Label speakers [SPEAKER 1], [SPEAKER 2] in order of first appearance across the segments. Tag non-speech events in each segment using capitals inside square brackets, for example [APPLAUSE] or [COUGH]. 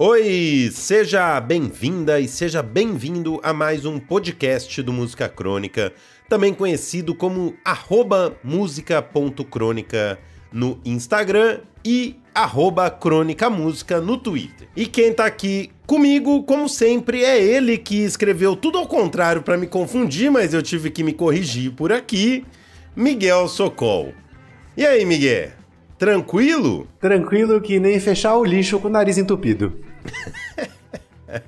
[SPEAKER 1] Oi, seja bem-vinda e seja bem-vindo a mais um podcast do Música Crônica, também conhecido como música.crônica no Instagram e arroba Crônica Música no Twitter. E quem tá aqui comigo, como sempre, é ele que escreveu tudo ao contrário para me confundir, mas eu tive que me corrigir por aqui, Miguel Socol. E aí, Miguel? Tranquilo?
[SPEAKER 2] Tranquilo que nem fechar o lixo com o nariz entupido. [LAUGHS]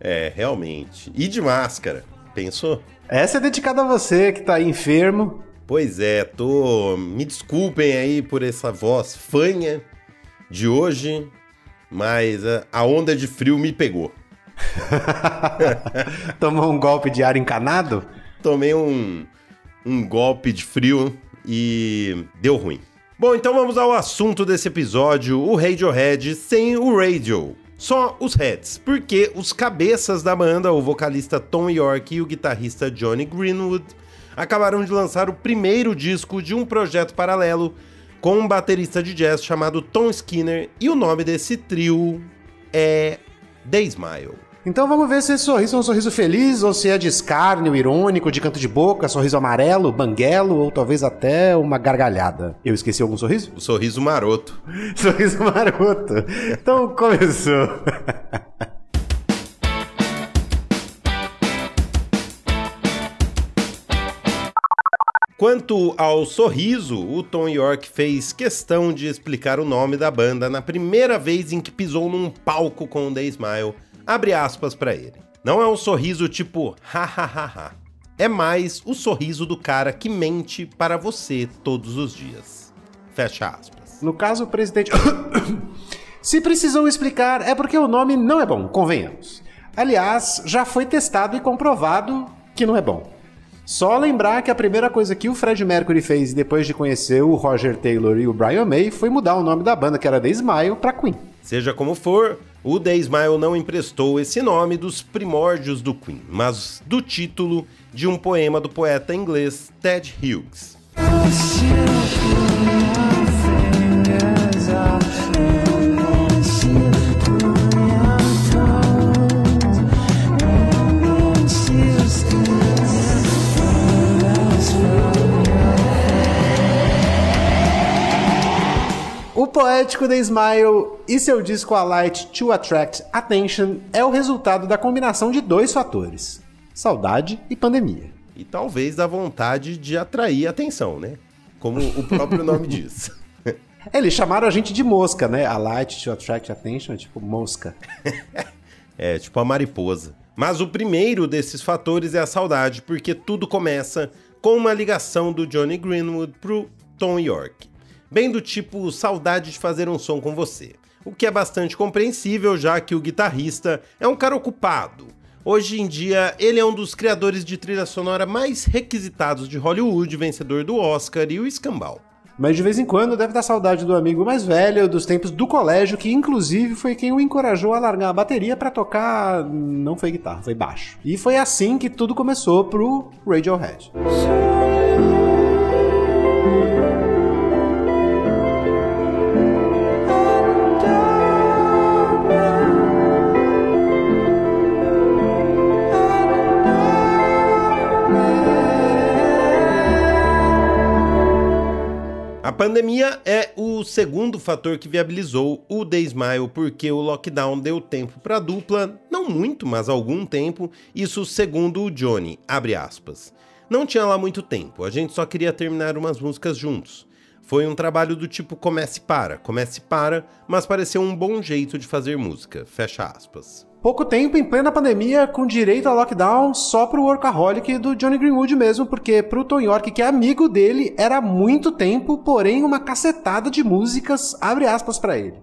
[SPEAKER 1] é, realmente. E de máscara, pensou?
[SPEAKER 2] Essa é dedicada a você que tá aí enfermo.
[SPEAKER 1] Pois é, tô. Me desculpem aí por essa voz fanha de hoje, mas a onda de frio me pegou. [LAUGHS]
[SPEAKER 2] Tomou um golpe de ar encanado?
[SPEAKER 1] Tomei um, um golpe de frio e deu ruim. Bom, então vamos ao assunto desse episódio, o Radiohead sem o Radio. Só os heads, porque os cabeças da banda, o vocalista Tom York e o guitarrista Johnny Greenwood, acabaram de lançar o primeiro disco de um projeto paralelo com um baterista de jazz chamado Tom Skinner, e o nome desse trio é The Smile.
[SPEAKER 2] Então vamos ver se esse sorriso é um sorriso feliz ou se é de escárnio, irônico, de canto de boca, sorriso amarelo, banguelo ou talvez até uma gargalhada. Eu esqueci algum sorriso?
[SPEAKER 1] O sorriso maroto. [LAUGHS]
[SPEAKER 2] sorriso maroto. Então começou.
[SPEAKER 1] Quanto ao sorriso, o Tom York fez questão de explicar o nome da banda na primeira vez em que pisou num palco com o The Smile abre aspas para ele. Não é um sorriso tipo ha ha ha ha. É mais o sorriso do cara que mente para você todos os dias. Fecha aspas.
[SPEAKER 2] No caso, o presidente. [COUGHS] Se precisou explicar, é porque o nome não é bom, convenhamos. Aliás, já foi testado e comprovado que não é bom. Só lembrar que a primeira coisa que o Fred Mercury fez depois de conhecer o Roger Taylor e o Brian May foi mudar o nome da banda, que era The Smile, para Queen.
[SPEAKER 1] Seja como for, o The Smile não emprestou esse nome dos primórdios do Queen, mas do título de um poema do poeta inglês Ted Hughes.
[SPEAKER 2] Poético The Smile e seu disco A Light to Attract Attention é o resultado da combinação de dois fatores: saudade e pandemia.
[SPEAKER 1] E talvez da vontade de atrair atenção, né? Como o próprio nome [LAUGHS] diz.
[SPEAKER 2] Eles chamaram a gente de mosca, né? A Light to Attract Attention é tipo mosca. [LAUGHS]
[SPEAKER 1] é, tipo a mariposa. Mas o primeiro desses fatores é a saudade, porque tudo começa com uma ligação do Johnny Greenwood pro Tom York bem do tipo saudade de fazer um som com você. O que é bastante compreensível, já que o guitarrista é um cara ocupado. Hoje em dia, ele é um dos criadores de trilha sonora mais requisitados de Hollywood, vencedor do Oscar e o Escambau.
[SPEAKER 2] Mas de vez em quando deve dar saudade do amigo mais velho, dos tempos do colégio, que inclusive foi quem o encorajou a largar a bateria para tocar. Não foi guitarra, foi baixo. E foi assim que tudo começou pro Radiohead.
[SPEAKER 1] Pandemia é o segundo fator que viabilizou o The Smile, porque o lockdown deu tempo para a dupla, não muito, mas algum tempo, isso segundo o Johnny, abre aspas. Não tinha lá muito tempo, a gente só queria terminar umas músicas juntos. Foi um trabalho do tipo comece para, comece para, mas pareceu um bom jeito de fazer música, fecha aspas.
[SPEAKER 2] Pouco tempo em plena pandemia, com direito a lockdown só pro workaholic do Johnny Greenwood mesmo, porque pro Tom York, que é amigo dele, era muito tempo, porém uma cacetada de músicas, abre aspas para ele.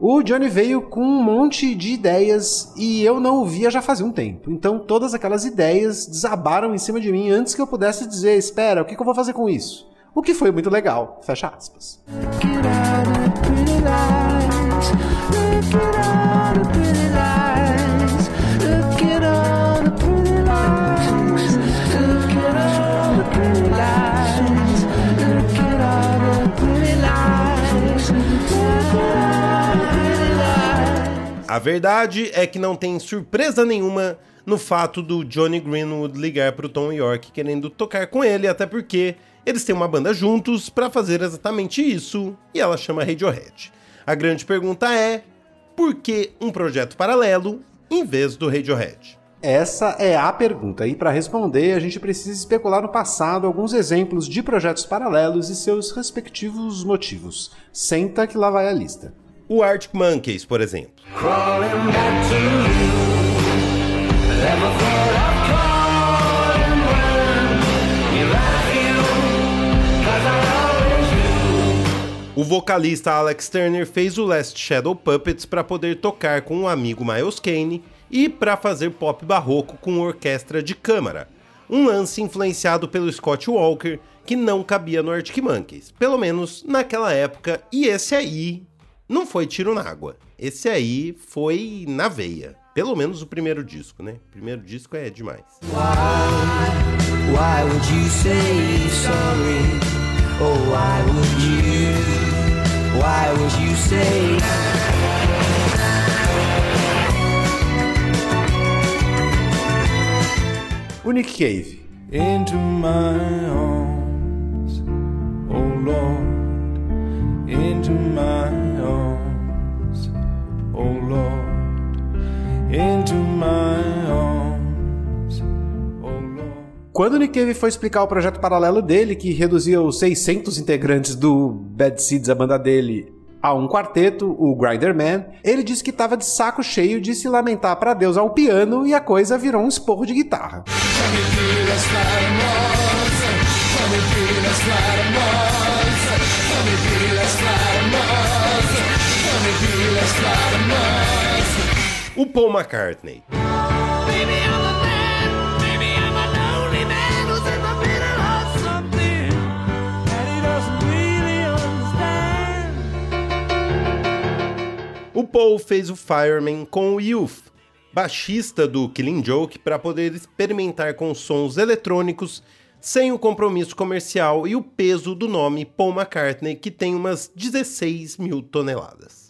[SPEAKER 2] O Johnny veio com um monte de ideias e eu não o via já fazia um tempo. Então todas aquelas ideias desabaram em cima de mim antes que eu pudesse dizer, espera, o que, que eu vou fazer com isso? O que foi muito legal, fecha aspas.
[SPEAKER 1] A verdade é que não tem surpresa nenhuma no fato do Johnny Greenwood ligar para o Tom York querendo tocar com ele, até porque eles têm uma banda juntos para fazer exatamente isso, e ela chama Radiohead. A grande pergunta é: por que um projeto paralelo em vez do Radiohead?
[SPEAKER 2] Essa é a pergunta, e para responder, a gente precisa especular no passado alguns exemplos de projetos paralelos e seus respectivos motivos. Senta que lá vai a lista.
[SPEAKER 1] O Arctic Monkeys, por exemplo. O vocalista Alex Turner fez o Last Shadow Puppets para poder tocar com o um amigo Miles Kane e para fazer pop barroco com orquestra de câmara, um lance influenciado pelo Scott Walker que não cabia no Arctic Monkeys, pelo menos naquela época, e esse aí não foi tiro na água. Esse aí foi na veia. Pelo menos o primeiro disco, né? O primeiro disco é demais. Why, why would you say sorry? Oh, why would you? Why would you say
[SPEAKER 2] O Nick Cave.
[SPEAKER 3] Into my arms,
[SPEAKER 2] Quando o Nick Cave foi explicar o projeto paralelo dele, que reduzia os 600 integrantes do Bad Seeds, a banda dele, a um quarteto, o Grinder Man, ele disse que estava de saco cheio de se lamentar para Deus ao piano e a coisa virou um esporro de guitarra.
[SPEAKER 1] O Paul McCartney. O Paul fez o Fireman com o Youth, baixista do Killing Joke, para poder experimentar com sons eletrônicos sem o compromisso comercial e o peso do nome Paul McCartney, que tem umas 16 mil toneladas.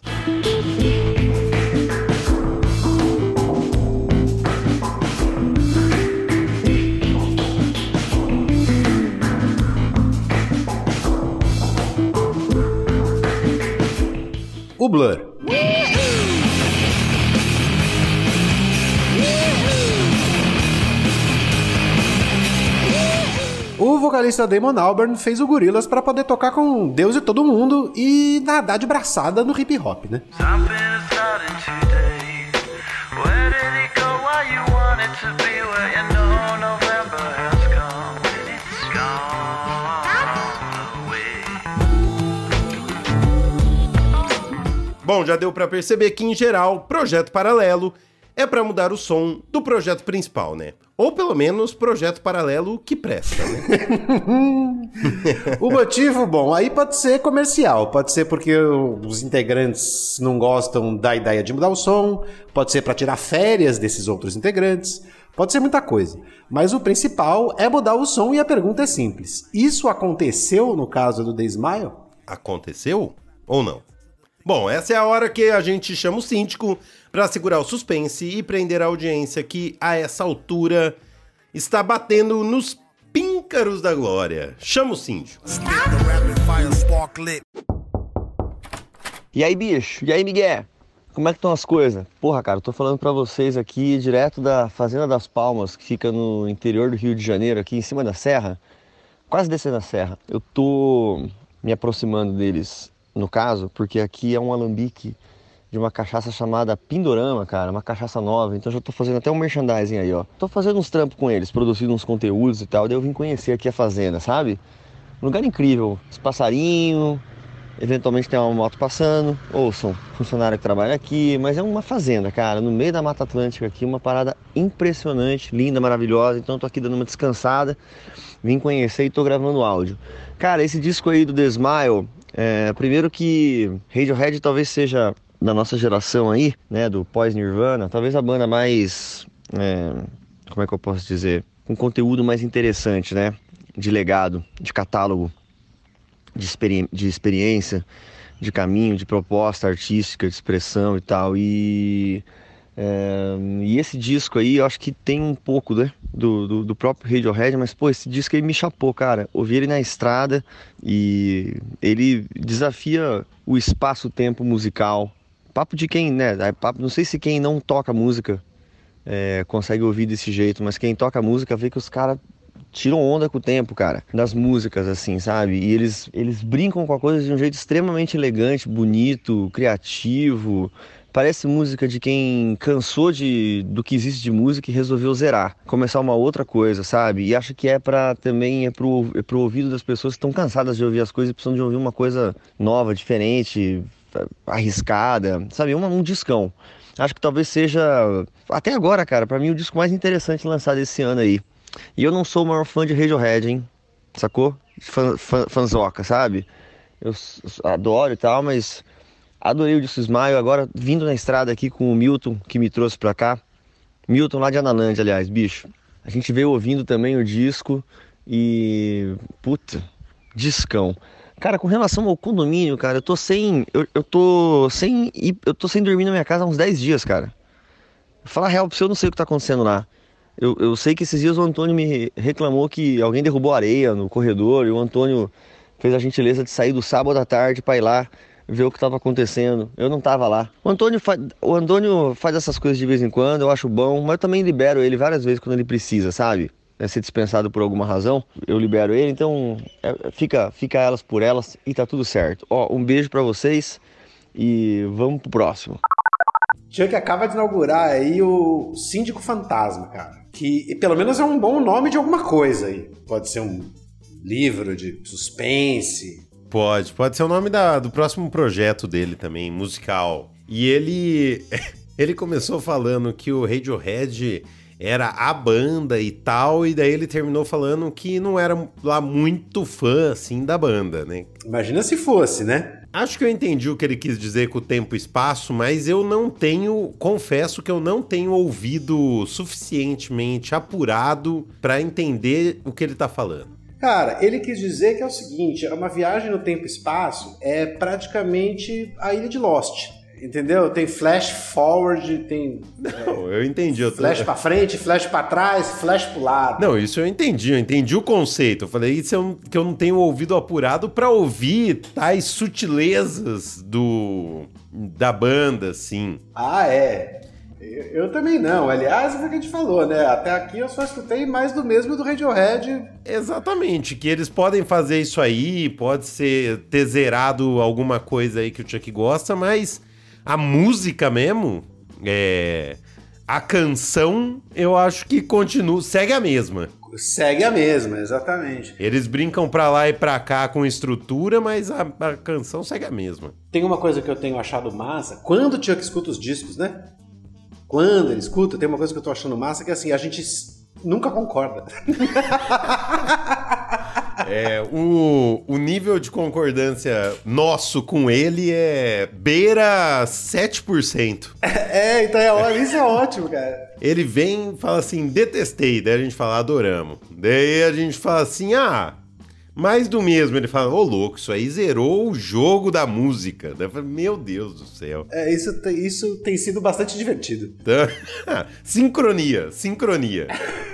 [SPEAKER 2] O Blur. O vocalista Damon Albarn fez o Gorillaz para poder tocar com Deus e todo mundo e nadar de braçada no hip hop, né?
[SPEAKER 1] Bom, já deu para perceber que em geral, projeto paralelo é para mudar o som do projeto principal, né? Ou pelo menos projeto paralelo que presta, né? [LAUGHS]
[SPEAKER 2] o motivo, bom, aí pode ser comercial, pode ser porque os integrantes não gostam da ideia de mudar o som, pode ser para tirar férias desses outros integrantes, pode ser muita coisa. Mas o principal é mudar o som e a pergunta é simples: isso aconteceu no caso do The Smile?
[SPEAKER 1] Aconteceu ou não? Bom, essa é a hora que a gente chama o síndico para segurar o suspense e prender a audiência que, a essa altura, está batendo nos píncaros da glória. Chama o síndico.
[SPEAKER 4] E aí, bicho? E aí, Miguel? Como é que estão as coisas? Porra, cara, eu tô falando para vocês aqui direto da Fazenda das Palmas, que fica no interior do Rio de Janeiro, aqui em cima da serra, quase descendo a serra. Eu tô me aproximando deles no caso, porque aqui é um alambique de uma cachaça chamada Pindorama, cara, uma cachaça nova. Então já tô fazendo até um merchandising aí, ó. Tô fazendo uns trampos com eles, produzindo uns conteúdos e tal. Daí eu vim conhecer aqui a fazenda, sabe? Um lugar incrível, os passarinhos, eventualmente tem uma moto passando, ou são funcionário que trabalha aqui, mas é uma fazenda, cara, no meio da Mata Atlântica aqui, uma parada impressionante, linda, maravilhosa. Então tô aqui dando uma descansada, vim conhecer e tô gravando áudio. Cara, esse disco aí do The Smile, é, primeiro que Radiohead talvez seja da nossa geração aí, né, do pós-Nirvana, talvez a banda mais, é, como é que eu posso dizer, com conteúdo mais interessante, né, de legado, de catálogo, de, experi de experiência, de caminho, de proposta artística, de expressão e tal. E, é, e esse disco aí, eu acho que tem um pouco né, do, do, do, próprio Radiohead, mas pô, esse disco aí me chapou, cara. Ouvi ele na estrada e ele desafia o espaço-tempo musical. Papo de quem, né? É papo, não sei se quem não toca música é, consegue ouvir desse jeito, mas quem toca música vê que os caras tiram onda com o tempo, cara, das músicas, assim, sabe? E eles, eles brincam com a coisa de um jeito extremamente elegante, bonito, criativo. Parece música de quem cansou de, do que existe de música e resolveu zerar, começar uma outra coisa, sabe? E acho que é para também é pro, é pro ouvido das pessoas que estão cansadas de ouvir as coisas e precisam de ouvir uma coisa nova, diferente, arriscada, sabe? Um, um discão. Acho que talvez seja, até agora, cara, para mim o disco mais interessante lançado esse ano aí. E eu não sou o maior fã de Radiohead, hein? Sacou? Fã, fã, fanzoca, sabe? Eu adoro e tal, mas adorei o disco Smile. Agora, vindo na estrada aqui com o Milton, que me trouxe pra cá. Milton lá de Analândia, aliás, bicho. A gente veio ouvindo também o disco e. Puta, discão. Cara, com relação ao condomínio, cara, eu tô sem. Eu, eu tô sem. Eu tô sem dormir na minha casa há uns 10 dias, cara. Falar real pra você, eu não sei o que tá acontecendo lá. Eu, eu sei que esses dias o Antônio me reclamou que alguém derrubou areia no corredor e o Antônio fez a gentileza de sair do sábado à tarde para ir lá ver o que estava acontecendo. Eu não estava lá. O Antônio, fa... o Antônio faz essas coisas de vez em quando, eu acho bom, mas eu também libero ele várias vezes quando ele precisa, sabe? É ser dispensado por alguma razão, eu libero ele, então é, fica, fica elas por elas e tá tudo certo. Ó, um beijo para vocês e vamos pro próximo.
[SPEAKER 2] Chuck acaba de inaugurar aí o Síndico Fantasma, cara que pelo menos é um bom nome de alguma coisa aí. Pode ser um livro de suspense.
[SPEAKER 1] Pode, pode ser o nome da, do próximo projeto dele também, musical. E ele [LAUGHS] ele começou falando que o Radiohead era a banda e tal, e daí ele terminou falando que não era lá muito fã assim da banda, né?
[SPEAKER 2] Imagina se fosse, né?
[SPEAKER 1] Acho que eu entendi o que ele quis dizer com o tempo e espaço, mas eu não tenho, confesso que eu não tenho ouvido suficientemente apurado para entender o que ele tá falando.
[SPEAKER 2] Cara, ele quis dizer que é o seguinte: é uma viagem no tempo e espaço é praticamente a ilha de Lost. Entendeu? Tem flash forward, tem. [LAUGHS]
[SPEAKER 1] Não, eu entendi. Eu
[SPEAKER 2] tô... Flash pra frente, flash pra trás, flash pro lado.
[SPEAKER 1] Não, isso eu entendi, eu entendi o conceito. Eu falei isso eu, que eu não tenho ouvido apurado para ouvir tais sutilezas do da banda, assim.
[SPEAKER 2] Ah, é. Eu, eu também não. Aliás, é o que a gente falou, né? Até aqui eu só escutei mais do mesmo do Radiohead.
[SPEAKER 1] Exatamente, que eles podem fazer isso aí, pode ser ter zerado alguma coisa aí que o Chuck gosta, mas a música mesmo, é, a canção, eu acho que continua, segue a mesma.
[SPEAKER 2] Segue a mesma, exatamente.
[SPEAKER 1] Eles brincam pra lá e pra cá com estrutura, mas a, a canção segue a mesma.
[SPEAKER 2] Tem uma coisa que eu tenho achado massa, quando o Chuck escuta os discos, né? Quando ele escuta, tem uma coisa que eu tô achando massa, que é assim, a gente nunca concorda. [LAUGHS]
[SPEAKER 1] É, o, o nível de concordância nosso com ele é beira 7%.
[SPEAKER 2] É, [LAUGHS] é então é, isso é ótimo, cara.
[SPEAKER 1] Ele vem e fala assim, detestei, daí a gente fala, adoramos. Daí a gente fala assim, ah, mais do mesmo. Ele fala, ô oh, louco, isso aí zerou o jogo da música. Eu meu Deus do céu.
[SPEAKER 2] É, isso, isso tem sido bastante divertido. [LAUGHS]
[SPEAKER 1] Sincronia, sincronia.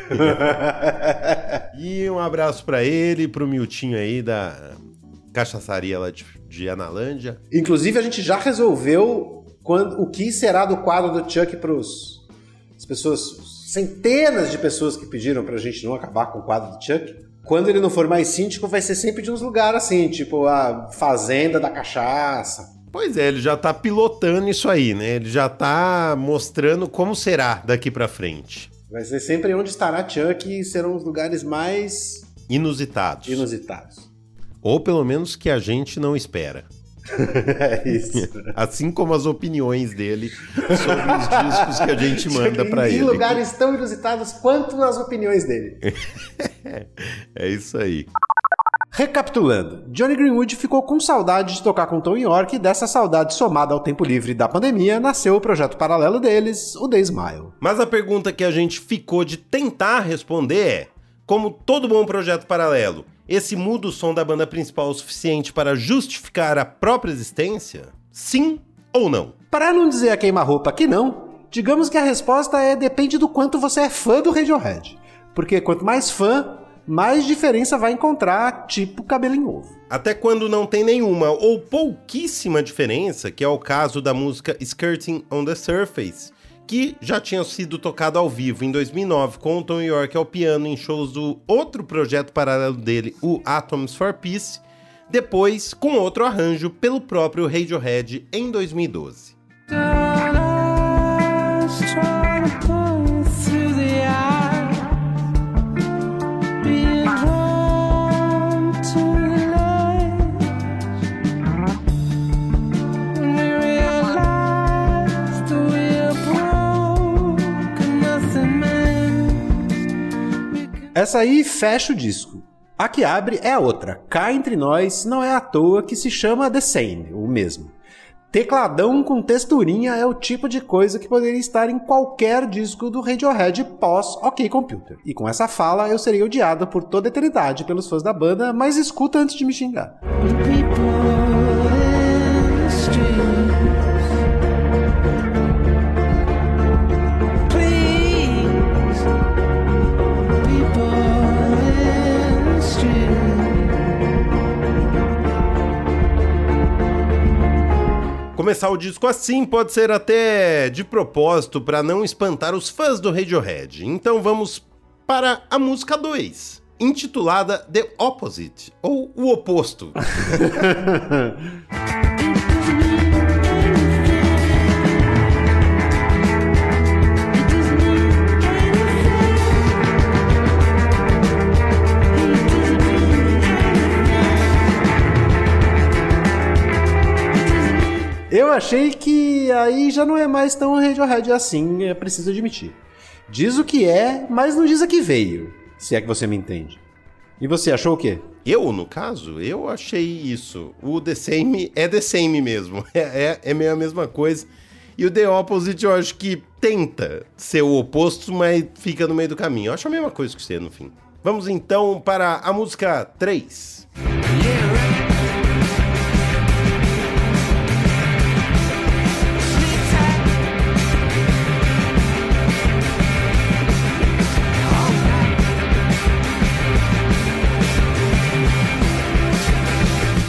[SPEAKER 1] [LAUGHS] e um abraço para ele, pro Miltinho aí da cachaçaria lá de, de Analândia.
[SPEAKER 2] Inclusive, a gente já resolveu quando, o que será do quadro do Chuck pros as pessoas, centenas de pessoas que pediram pra gente não acabar com o quadro do Chuck quando ele não for mais síndico, vai ser sempre de uns lugares assim, tipo a fazenda da cachaça.
[SPEAKER 1] Pois é, ele já tá pilotando isso aí, né? Ele já tá mostrando como será daqui para frente.
[SPEAKER 2] Vai ser sempre onde estará Chuck e serão os lugares mais
[SPEAKER 1] inusitados.
[SPEAKER 2] Inusitados.
[SPEAKER 1] Ou pelo menos que a gente não espera. [LAUGHS]
[SPEAKER 2] é isso. [LAUGHS]
[SPEAKER 1] Assim como as opiniões dele sobre os discos que a gente [LAUGHS] manda para ele.
[SPEAKER 2] Em lugares tão inusitados quanto as opiniões dele.
[SPEAKER 1] É isso aí.
[SPEAKER 2] Recapitulando, Johnny Greenwood ficou com saudade de tocar com Tom York e dessa saudade somada ao tempo livre da pandemia nasceu o projeto paralelo deles, o The Smile.
[SPEAKER 1] Mas a pergunta que a gente ficou de tentar responder é: como todo bom projeto paralelo, Esse muda o som da banda principal o suficiente para justificar a própria existência? Sim ou não?
[SPEAKER 2] Para não dizer a queima-roupa que não, digamos que a resposta é depende do quanto você é fã do Radiohead. Porque quanto mais fã, mais diferença vai encontrar, tipo cabelo em ovo.
[SPEAKER 1] Até quando não tem nenhuma ou pouquíssima diferença, que é o caso da música Skirting on the Surface, que já tinha sido tocado ao vivo em 2009 com o Tom York ao piano em shows do outro projeto paralelo dele, o Atoms for Peace, depois com outro arranjo pelo próprio Radiohead em 2012.
[SPEAKER 2] Essa aí fecha o disco. A que abre é a outra. Cá entre nós não é à toa que se chama The Same, o mesmo. Tecladão com texturinha é o tipo de coisa que poderia estar em qualquer disco do Radiohead pós OK Computer. E com essa fala eu seria odiado por toda a eternidade pelos fãs da banda, mas escuta antes de me xingar.
[SPEAKER 1] Começar o disco assim pode ser até de propósito para não espantar os fãs do Radiohead. Então vamos para a música 2, intitulada The Opposite, ou O Oposto. [LAUGHS]
[SPEAKER 2] Eu achei que aí já não é mais tão Radiohead assim, é preciso admitir. Diz o que é, mas não diz a que veio, se é que você me entende. E você achou o quê?
[SPEAKER 1] Eu, no caso, eu achei isso. O The Same é The Same mesmo. [LAUGHS] É, é, é meio a mesma coisa. E o The Opposite eu acho que tenta ser o oposto, mas fica no meio do caminho. Eu acho a mesma coisa que você, no fim. Vamos então para a música 3.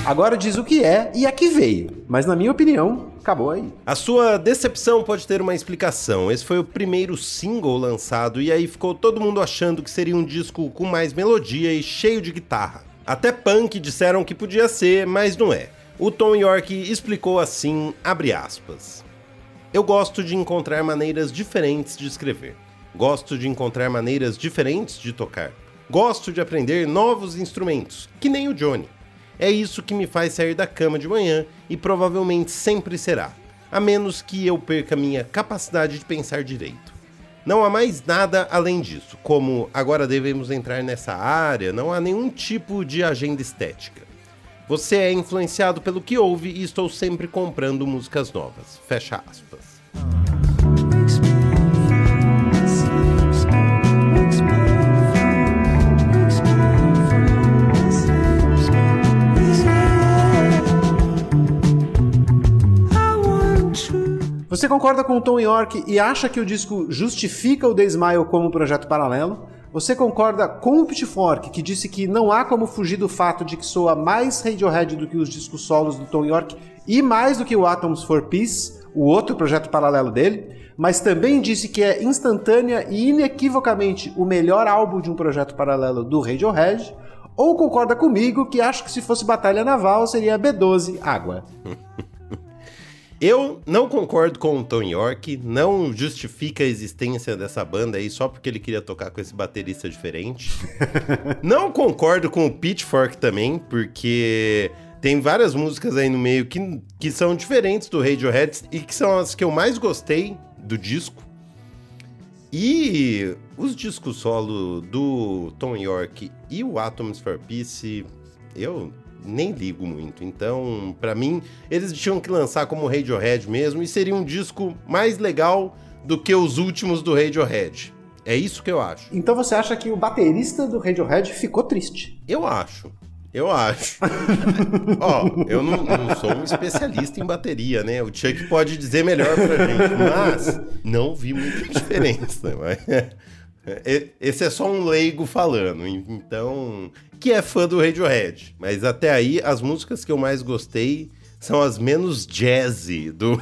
[SPEAKER 2] Agora diz o que é e a que veio. Mas na minha opinião, acabou aí.
[SPEAKER 1] A sua decepção pode ter uma explicação. Esse foi o primeiro single lançado e aí ficou todo mundo achando que seria um disco com mais melodia e cheio de guitarra. Até punk disseram que podia ser, mas não é. O Tom York explicou assim, abre aspas. Eu gosto de encontrar maneiras diferentes de escrever. Gosto de encontrar maneiras diferentes de tocar. Gosto de aprender novos instrumentos, que nem o Johnny. É isso que me faz sair da cama de manhã e provavelmente sempre será, a menos que eu perca minha capacidade de pensar direito. Não há mais nada além disso, como agora devemos entrar nessa área, não há nenhum tipo de agenda estética. Você é influenciado pelo que ouve e estou sempre comprando músicas novas. Fecha aspas.
[SPEAKER 2] Você concorda com o Tom York e acha que o disco justifica o The Smile como projeto paralelo? Você concorda com o Pitchfork, que disse que não há como fugir do fato de que soa mais Radiohead do que os discos solos do Tom York e mais do que o Atoms for Peace, o outro projeto paralelo dele, mas também disse que é instantânea e inequivocamente o melhor álbum de um projeto paralelo do Radiohead? Ou concorda comigo que acho que se fosse Batalha Naval seria B12 Água? [LAUGHS]
[SPEAKER 1] Eu não concordo com o Tom York, não justifica a existência dessa banda aí só porque ele queria tocar com esse baterista diferente. [LAUGHS] não concordo com o Pitchfork também, porque tem várias músicas aí no meio que, que são diferentes do Radiohead e que são as que eu mais gostei do disco. E os discos solo do Tom York e o Atoms for Peace, eu nem ligo muito. Então, para mim, eles tinham que lançar como Radiohead mesmo e seria um disco mais legal do que os últimos do Radiohead. É isso que eu acho.
[SPEAKER 2] Então você acha que o baterista do Radiohead ficou triste?
[SPEAKER 1] Eu acho. Eu acho. [LAUGHS] Ó, eu não, não, sou um especialista em bateria, né? O Chuck pode dizer melhor pra gente, mas não vi muita diferença. Mas... Esse é só um leigo falando, então. Que é fã do Radiohead. Mas até aí, as músicas que eu mais gostei são as menos jazzy do,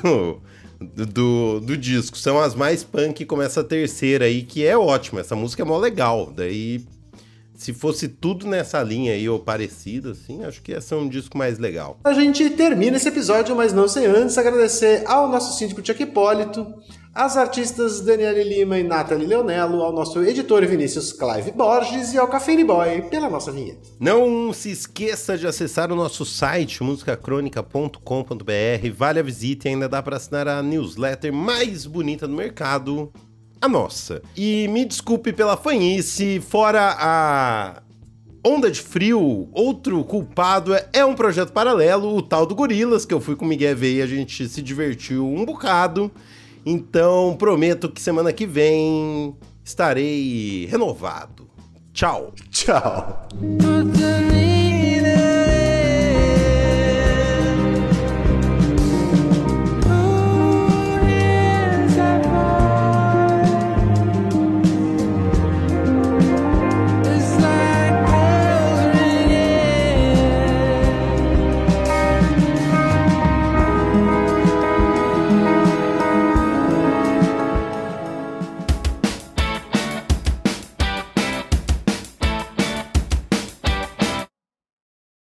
[SPEAKER 1] do, do, disco. São as mais punk, como essa terceira aí, que é ótima. Essa música é mó legal. Daí, se fosse tudo nessa linha aí, ou parecido, assim, acho que ia ser um disco mais legal.
[SPEAKER 2] A gente termina esse episódio, mas não sem antes agradecer ao nosso síndico Chuck Hipólito, às artistas Daniele Lima e Nathalie Leonello, ao nosso editor Vinícius Clive Borges e ao Cafeine Boy pela nossa vinheta.
[SPEAKER 1] Não se esqueça de acessar o nosso site musicacronica.com.br, vale a visita e ainda dá para assinar a newsletter mais bonita do mercado, a nossa. E me desculpe pela fanhice, fora a Onda de Frio, outro culpado é um projeto paralelo, o tal do Gorilas, que eu fui com o Miguel V e a gente se divertiu um bocado. Então, prometo que semana que vem estarei renovado. Tchau.
[SPEAKER 2] Tchau. [LAUGHS]